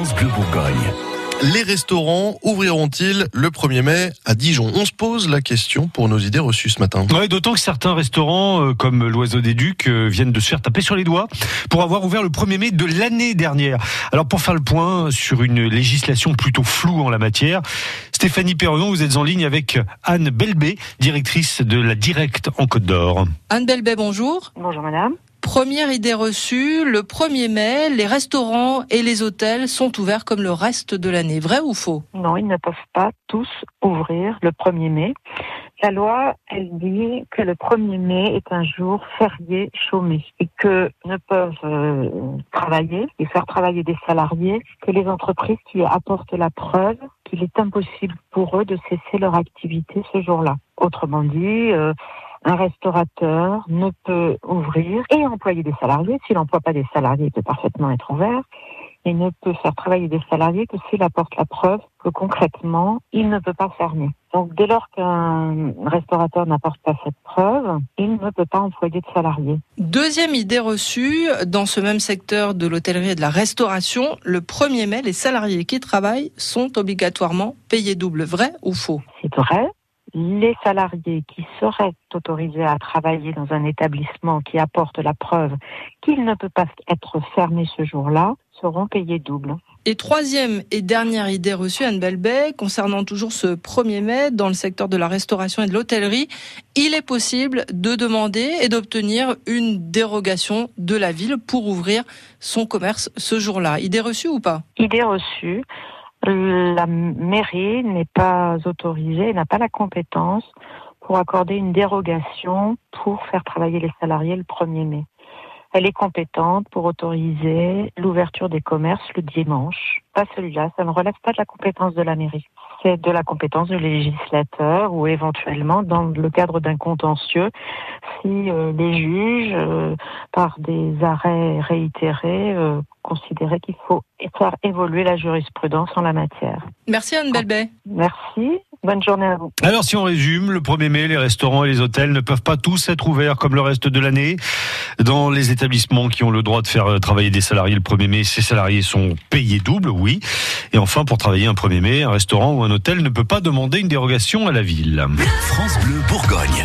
France Bleu Bourgogne. Les restaurants ouvriront-ils le 1er mai à Dijon? On se pose la question pour nos idées reçues ce matin. Ouais, d'autant que certains restaurants, euh, comme l'Oiseau des Ducs, euh, viennent de se faire taper sur les doigts pour avoir ouvert le 1er mai de l'année dernière. Alors pour faire le point sur une législation plutôt floue en la matière, Stéphanie Perron, vous êtes en ligne avec Anne Belbé, directrice de la Directe en Côte d'Or. Anne Belbé, bonjour. Bonjour madame. Première idée reçue, le 1er mai, les restaurants et les hôtels sont ouverts comme le reste de l'année. Vrai ou faux? Non, ils ne peuvent pas tous ouvrir le 1er mai. La loi, elle dit que le 1er mai est un jour férié chômé et que ne peuvent euh, travailler et faire travailler des salariés que les entreprises qui apportent la preuve qu'il est impossible pour eux de cesser leur activité ce jour-là. Autrement dit, euh, un restaurateur ne peut ouvrir et employer des salariés. S'il n'emploie pas des salariés, il peut parfaitement être ouvert. Il ne peut faire travailler des salariés que s'il apporte la preuve que concrètement, il ne peut pas fermer. Donc dès lors qu'un restaurateur n'apporte pas cette preuve, il ne peut pas employer de salariés. Deuxième idée reçue, dans ce même secteur de l'hôtellerie et de la restauration, le 1er mai, les salariés qui travaillent sont obligatoirement payés double. Vrai ou faux? C'est vrai les salariés qui seraient autorisés à travailler dans un établissement qui apporte la preuve qu'il ne peut pas être fermé ce jour-là seront payés double. Et troisième et dernière idée reçue, Anne Belbet, concernant toujours ce 1er mai dans le secteur de la restauration et de l'hôtellerie, il est possible de demander et d'obtenir une dérogation de la ville pour ouvrir son commerce ce jour-là. Idée reçue ou pas? Idée reçue la mairie n'est pas autorisée, n'a pas la compétence pour accorder une dérogation pour faire travailler les salariés le 1er mai. Elle est compétente pour autoriser l'ouverture des commerces le dimanche. Pas celui-là, ça ne relève pas de la compétence de la mairie. C'est de la compétence du législateur ou éventuellement dans le cadre d'un contentieux si euh, les juges, euh, par des arrêts réitérés, euh, considéraient qu'il faut faire évoluer la jurisprudence en la matière. Merci Anne Belbet. Merci. Bonne journée à vous. Alors si on résume, le 1er mai, les restaurants et les hôtels ne peuvent pas tous être ouverts comme le reste de l'année. Dans les établissements qui ont le droit de faire euh, travailler des salariés le 1er mai, ces salariés sont payés double, oui. Et enfin, pour travailler un 1er mai, un restaurant ou un hôtel ne peut pas demander une dérogation à la ville. France Bleu Bourgogne.